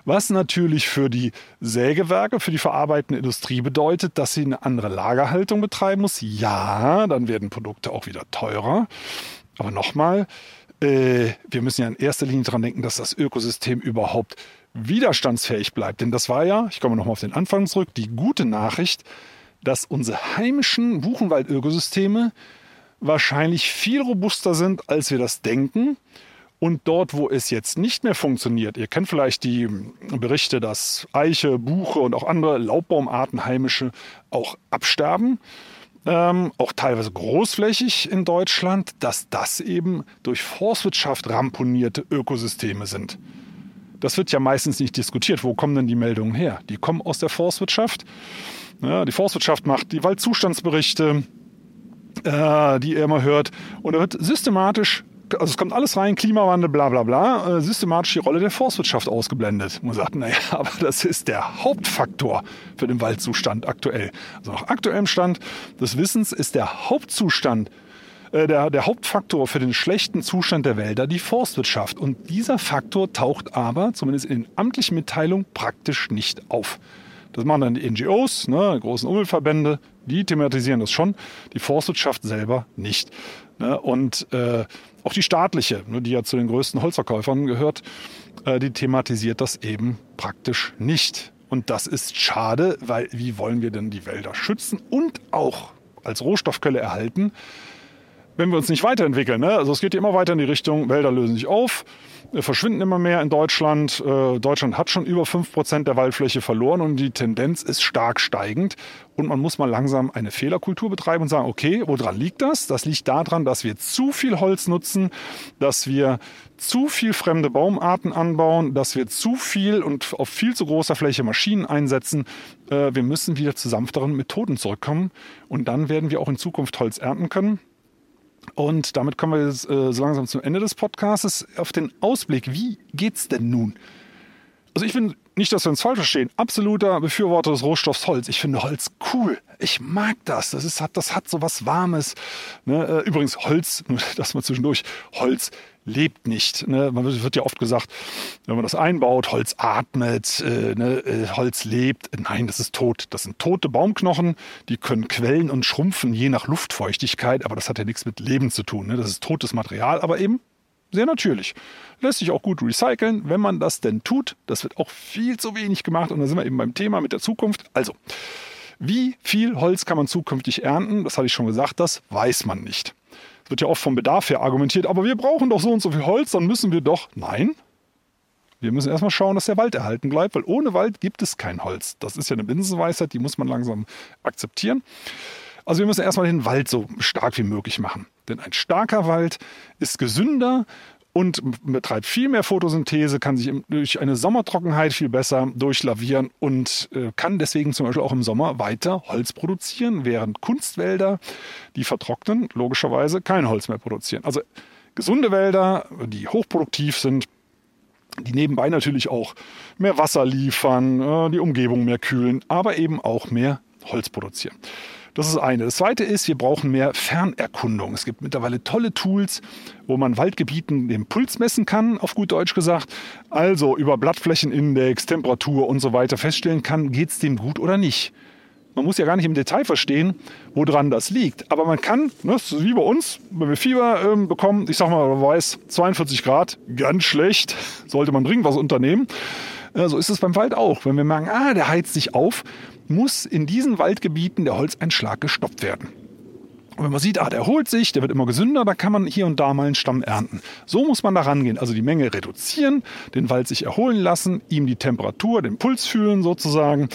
Was natürlich für die Sägewerke, für die verarbeitende Industrie bedeutet, dass sie eine andere Lagerhaltung betreiben muss. Ja, dann werden Produkte auch wieder teurer. Aber nochmal, äh, wir müssen ja in erster Linie daran denken, dass das Ökosystem überhaupt widerstandsfähig bleibt. Denn das war ja, ich komme nochmal auf den Anfang zurück, die gute Nachricht, dass unsere heimischen Buchenwald-Ökosysteme wahrscheinlich viel robuster sind, als wir das denken. Und dort, wo es jetzt nicht mehr funktioniert, ihr kennt vielleicht die Berichte, dass Eiche, Buche und auch andere Laubbaumarten heimische auch absterben, ähm, auch teilweise großflächig in Deutschland, dass das eben durch Forstwirtschaft ramponierte Ökosysteme sind. Das wird ja meistens nicht diskutiert. Wo kommen denn die Meldungen her? Die kommen aus der Forstwirtschaft. Ja, die Forstwirtschaft macht die Waldzustandsberichte, äh, die ihr immer hört. Und da wird systematisch also es kommt alles rein, Klimawandel, bla bla bla, äh, systematisch die Rolle der Forstwirtschaft ausgeblendet. Man sagt, naja, aber das ist der Hauptfaktor für den Waldzustand aktuell. Also nach aktuellem Stand des Wissens ist der Hauptzustand äh, der, der Hauptfaktor für den schlechten Zustand der Wälder die Forstwirtschaft. Und dieser Faktor taucht aber, zumindest in den amtlichen Mitteilungen, praktisch nicht auf. Das machen dann die NGOs, ne, die großen Umweltverbände, die thematisieren das schon, die Forstwirtschaft selber nicht. Ne? Und äh, auch die staatliche, die ja zu den größten Holzverkäufern gehört, äh, die thematisiert das eben praktisch nicht. Und das ist schade, weil wie wollen wir denn die Wälder schützen und auch als Rohstoffquelle erhalten, wenn wir uns nicht weiterentwickeln. Ne? Also es geht immer weiter in die Richtung, Wälder lösen sich auf, verschwinden immer mehr in Deutschland. Äh, Deutschland hat schon über 5% der Waldfläche verloren und die Tendenz ist stark steigend. Und man muss mal langsam eine Fehlerkultur betreiben und sagen, okay, woran liegt das? Das liegt daran, dass wir zu viel Holz nutzen, dass wir zu viel fremde Baumarten anbauen, dass wir zu viel und auf viel zu großer Fläche Maschinen einsetzen. Äh, wir müssen wieder zu sanfteren Methoden zurückkommen und dann werden wir auch in Zukunft Holz ernten können. Und damit kommen wir jetzt, äh, so langsam zum Ende des Podcasts auf den Ausblick. Wie geht's denn nun? Also ich bin nicht, dass wir uns falsch verstehen, absoluter Befürworter des Rohstoffs Holz. Ich finde Holz cool. Ich mag das. Das, ist, das hat so was Warmes. Ne? Äh, übrigens, Holz, nur das mal zwischendurch, Holz lebt nicht. Ne? Man wird ja oft gesagt, wenn man das einbaut, Holz atmet, äh, ne? Äh, Holz lebt. Nein, das ist tot. Das sind tote Baumknochen, die können quellen und schrumpfen, je nach Luftfeuchtigkeit, aber das hat ja nichts mit Leben zu tun. Ne? Das ist totes Material, aber eben sehr natürlich. Lässt sich auch gut recyceln, wenn man das denn tut. Das wird auch viel zu wenig gemacht und da sind wir eben beim Thema mit der Zukunft. Also, wie viel Holz kann man zukünftig ernten? Das hatte ich schon gesagt, das weiß man nicht. Wird ja oft vom Bedarf her argumentiert, aber wir brauchen doch so und so viel Holz, dann müssen wir doch. Nein. Wir müssen erstmal schauen, dass der Wald erhalten bleibt, weil ohne Wald gibt es kein Holz. Das ist ja eine Binsenweisheit, die muss man langsam akzeptieren. Also wir müssen erstmal den Wald so stark wie möglich machen. Denn ein starker Wald ist gesünder und betreibt viel mehr Photosynthese, kann sich durch eine Sommertrockenheit viel besser durchlavieren und äh, kann deswegen zum Beispiel auch im Sommer weiter Holz produzieren, während Kunstwälder, die vertrocknen, logischerweise kein Holz mehr produzieren. Also gesunde Wälder, die hochproduktiv sind, die nebenbei natürlich auch mehr Wasser liefern, äh, die Umgebung mehr kühlen, aber eben auch mehr Holz produzieren. Das ist eine. Das zweite ist, wir brauchen mehr Fernerkundung. Es gibt mittlerweile tolle Tools, wo man Waldgebieten den Puls messen kann, auf gut Deutsch gesagt. Also über Blattflächenindex, Temperatur und so weiter feststellen kann, geht es dem gut oder nicht. Man muss ja gar nicht im Detail verstehen, woran das liegt. Aber man kann, ne, wie bei uns, wenn wir Fieber ähm, bekommen, ich sag mal, man weiß, 42 Grad, ganz schlecht, sollte man dringend was unternehmen. Äh, so ist es beim Wald auch. Wenn wir merken, ah, der heizt sich auf, muss in diesen Waldgebieten der Holzeinschlag gestoppt werden. Und wenn man sieht, ah, der erholt sich, der wird immer gesünder, dann kann man hier und da mal einen Stamm ernten. So muss man da rangehen. Also die Menge reduzieren, den Wald sich erholen lassen, ihm die Temperatur, den Puls fühlen sozusagen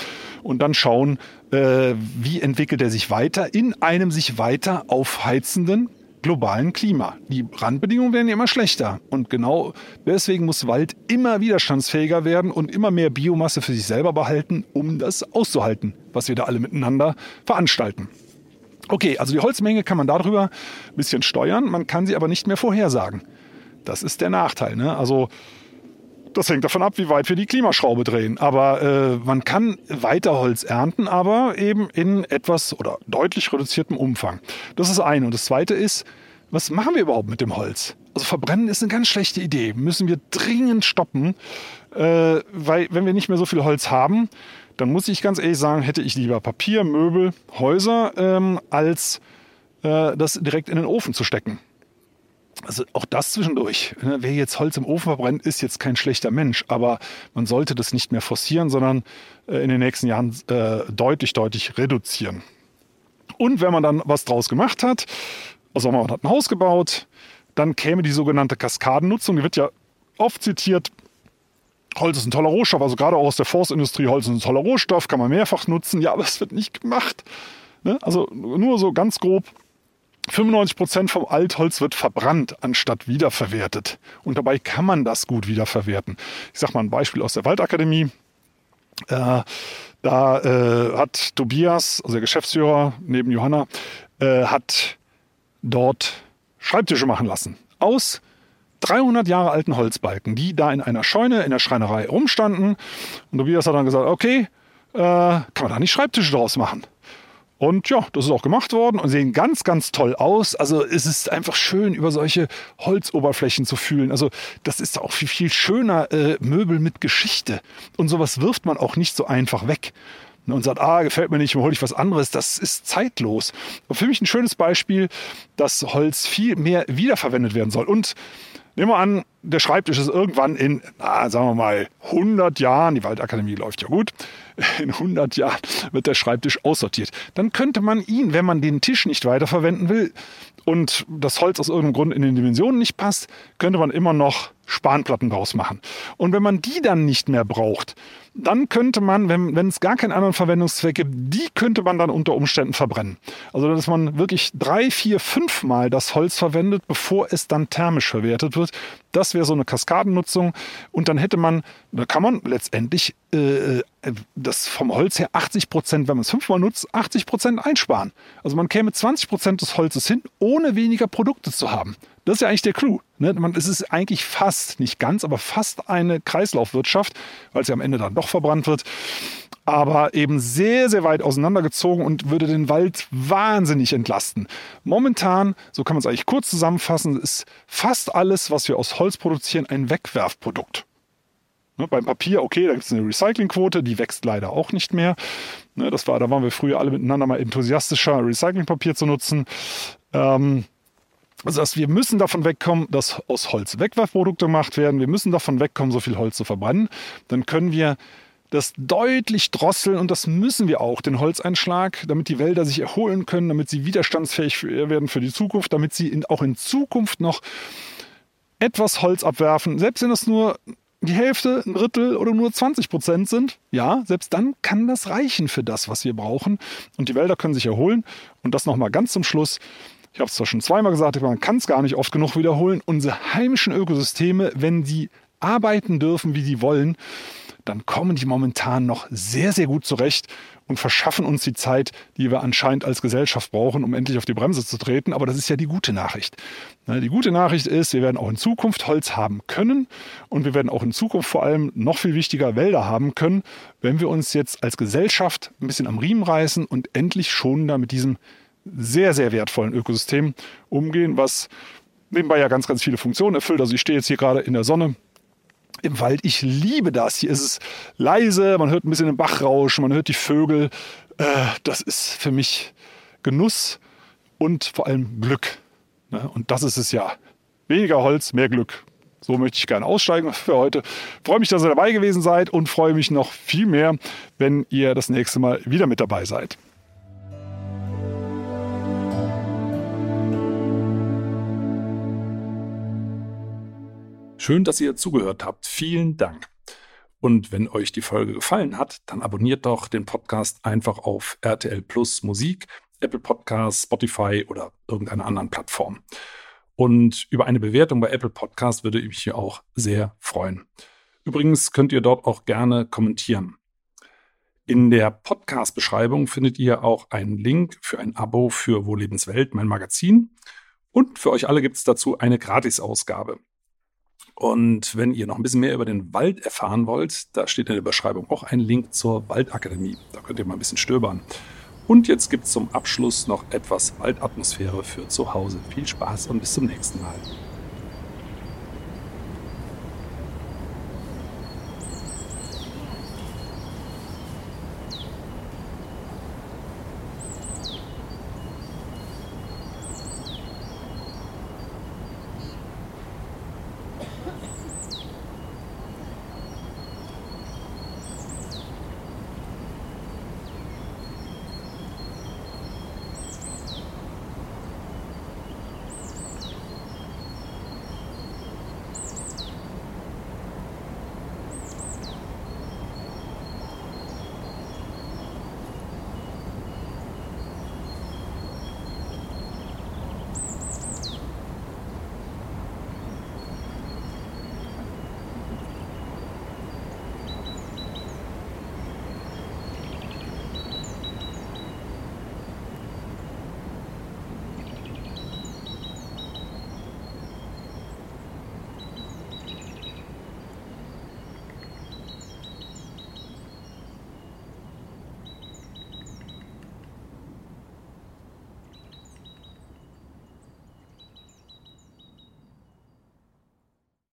und dann schauen, äh, wie entwickelt er sich weiter in einem sich weiter aufheizenden globalen Klima. Die Randbedingungen werden immer schlechter. Und genau deswegen muss Wald immer widerstandsfähiger werden und immer mehr Biomasse für sich selber behalten, um das auszuhalten, was wir da alle miteinander veranstalten. Okay, also die Holzmenge kann man darüber ein bisschen steuern, man kann sie aber nicht mehr vorhersagen. Das ist der Nachteil. Ne? Also das hängt davon ab, wie weit wir die Klimaschraube drehen. Aber äh, man kann weiter Holz ernten, aber eben in etwas oder deutlich reduziertem Umfang. Das ist eine. Und das zweite ist, was machen wir überhaupt mit dem Holz? Also verbrennen ist eine ganz schlechte Idee. Müssen wir dringend stoppen, äh, weil wenn wir nicht mehr so viel Holz haben, dann muss ich ganz ehrlich sagen, hätte ich lieber Papier, Möbel, Häuser, ähm, als äh, das direkt in den Ofen zu stecken. Also auch das zwischendurch. Ne? Wer jetzt Holz im Ofen verbrennt, ist jetzt kein schlechter Mensch, aber man sollte das nicht mehr forcieren, sondern äh, in den nächsten Jahren äh, deutlich, deutlich reduzieren. Und wenn man dann was draus gemacht hat, also man hat ein Haus gebaut, dann käme die sogenannte Kaskadennutzung, die wird ja oft zitiert. Holz ist ein toller Rohstoff, also gerade auch aus der Forstindustrie, Holz ist ein toller Rohstoff, kann man mehrfach nutzen. Ja, aber es wird nicht gemacht. Ne? Also nur so ganz grob 95 Prozent vom Altholz wird verbrannt, anstatt wiederverwertet. Und dabei kann man das gut wiederverwerten. Ich sage mal ein Beispiel aus der Waldakademie. Äh, da äh, hat Tobias, also der Geschäftsführer neben Johanna, äh, hat dort Schreibtische machen lassen. Aus 300 Jahre alten Holzbalken, die da in einer Scheune in der Schreinerei rumstanden. Und Tobias hat dann gesagt, okay, äh, kann man da nicht Schreibtische draus machen? Und ja, das ist auch gemacht worden und sehen ganz, ganz toll aus. Also es ist einfach schön, über solche Holzoberflächen zu fühlen. Also das ist auch viel, viel schöner äh, Möbel mit Geschichte. Und sowas wirft man auch nicht so einfach weg und sagt, ah, gefällt mir nicht, hole ich was anderes. Das ist zeitlos. Für mich ein schönes Beispiel, dass Holz viel mehr wiederverwendet werden soll. Und Nehmen wir an, der Schreibtisch ist irgendwann in, na, sagen wir mal, 100 Jahren, die Waldakademie läuft ja gut, in 100 Jahren wird der Schreibtisch aussortiert. Dann könnte man ihn, wenn man den Tisch nicht weiterverwenden will und das Holz aus irgendeinem Grund in den Dimensionen nicht passt, könnte man immer noch Spanplatten draus machen. Und wenn man die dann nicht mehr braucht, dann könnte man, wenn, wenn es gar keinen anderen Verwendungszweck gibt, die könnte man dann unter Umständen verbrennen. Also dass man wirklich drei, vier, fünf Mal das Holz verwendet, bevor es dann thermisch verwertet wird. Das wäre so eine Kaskadennutzung. Und dann hätte man, da kann man letztendlich äh, äh das vom Holz her 80 Prozent, wenn man es fünfmal nutzt, 80 Prozent einsparen. Also man käme 20 Prozent des Holzes hin, ohne weniger Produkte zu haben. Das ist ja eigentlich der Clou. Ne? Man, es ist eigentlich fast, nicht ganz, aber fast eine Kreislaufwirtschaft, weil sie am Ende dann doch verbrannt wird. Aber eben sehr, sehr weit auseinandergezogen und würde den Wald wahnsinnig entlasten. Momentan, so kann man es eigentlich kurz zusammenfassen, ist fast alles, was wir aus Holz produzieren, ein Wegwerfprodukt. Ne, beim Papier, okay, da gibt es eine Recyclingquote, die wächst leider auch nicht mehr. Ne, das war, da waren wir früher alle miteinander mal enthusiastischer, Recyclingpapier zu nutzen. Ähm, also dass wir müssen davon wegkommen, dass aus Holz Wegwerfprodukte gemacht werden. Wir müssen davon wegkommen, so viel Holz zu verbrennen. Dann können wir das deutlich drosseln und das müssen wir auch, den Holzeinschlag, damit die Wälder sich erholen können, damit sie widerstandsfähig werden für die Zukunft, damit sie in, auch in Zukunft noch etwas Holz abwerfen, selbst wenn das nur die Hälfte, ein Drittel oder nur 20 Prozent sind, ja, selbst dann kann das reichen für das, was wir brauchen. Und die Wälder können sich erholen. Und das nochmal ganz zum Schluss. Ich habe es zwar schon zweimal gesagt, aber man kann es gar nicht oft genug wiederholen. Unsere heimischen Ökosysteme, wenn die arbeiten dürfen, wie sie wollen, dann kommen die momentan noch sehr, sehr gut zurecht und verschaffen uns die Zeit, die wir anscheinend als Gesellschaft brauchen, um endlich auf die Bremse zu treten. Aber das ist ja die gute Nachricht. Ne, die gute Nachricht ist, wir werden auch in Zukunft Holz haben können und wir werden auch in Zukunft vor allem noch viel wichtiger Wälder haben können, wenn wir uns jetzt als Gesellschaft ein bisschen am Riemen reißen und endlich schon da mit diesem sehr, sehr wertvollen Ökosystem umgehen, was nebenbei ja ganz, ganz viele Funktionen erfüllt. Also ich stehe jetzt hier gerade in der Sonne im Wald. Ich liebe das. Hier ist es leise, man hört ein bisschen den Bach rauschen, man hört die Vögel. Äh, das ist für mich Genuss und vor allem Glück. Ne? Und das ist es ja. Weniger Holz, mehr Glück. So möchte ich gerne aussteigen für heute. Freue mich, dass ihr dabei gewesen seid und freue mich noch viel mehr, wenn ihr das nächste Mal wieder mit dabei seid. Schön, dass ihr zugehört habt. Vielen Dank. Und wenn euch die Folge gefallen hat, dann abonniert doch den Podcast einfach auf RTL Plus Musik, Apple Podcasts, Spotify oder irgendeiner anderen Plattform. Und über eine Bewertung bei Apple Podcast würde ich mich hier auch sehr freuen. Übrigens könnt ihr dort auch gerne kommentieren. In der Podcast-Beschreibung findet ihr auch einen Link für ein Abo für Wohllebenswelt, mein Magazin. Und für euch alle gibt es dazu eine Gratisausgabe. Und wenn ihr noch ein bisschen mehr über den Wald erfahren wollt, da steht in der Beschreibung auch ein Link zur Waldakademie. Da könnt ihr mal ein bisschen stöbern. Und jetzt gibt es zum Abschluss noch etwas Waldatmosphäre für zu Hause. Viel Spaß und bis zum nächsten Mal.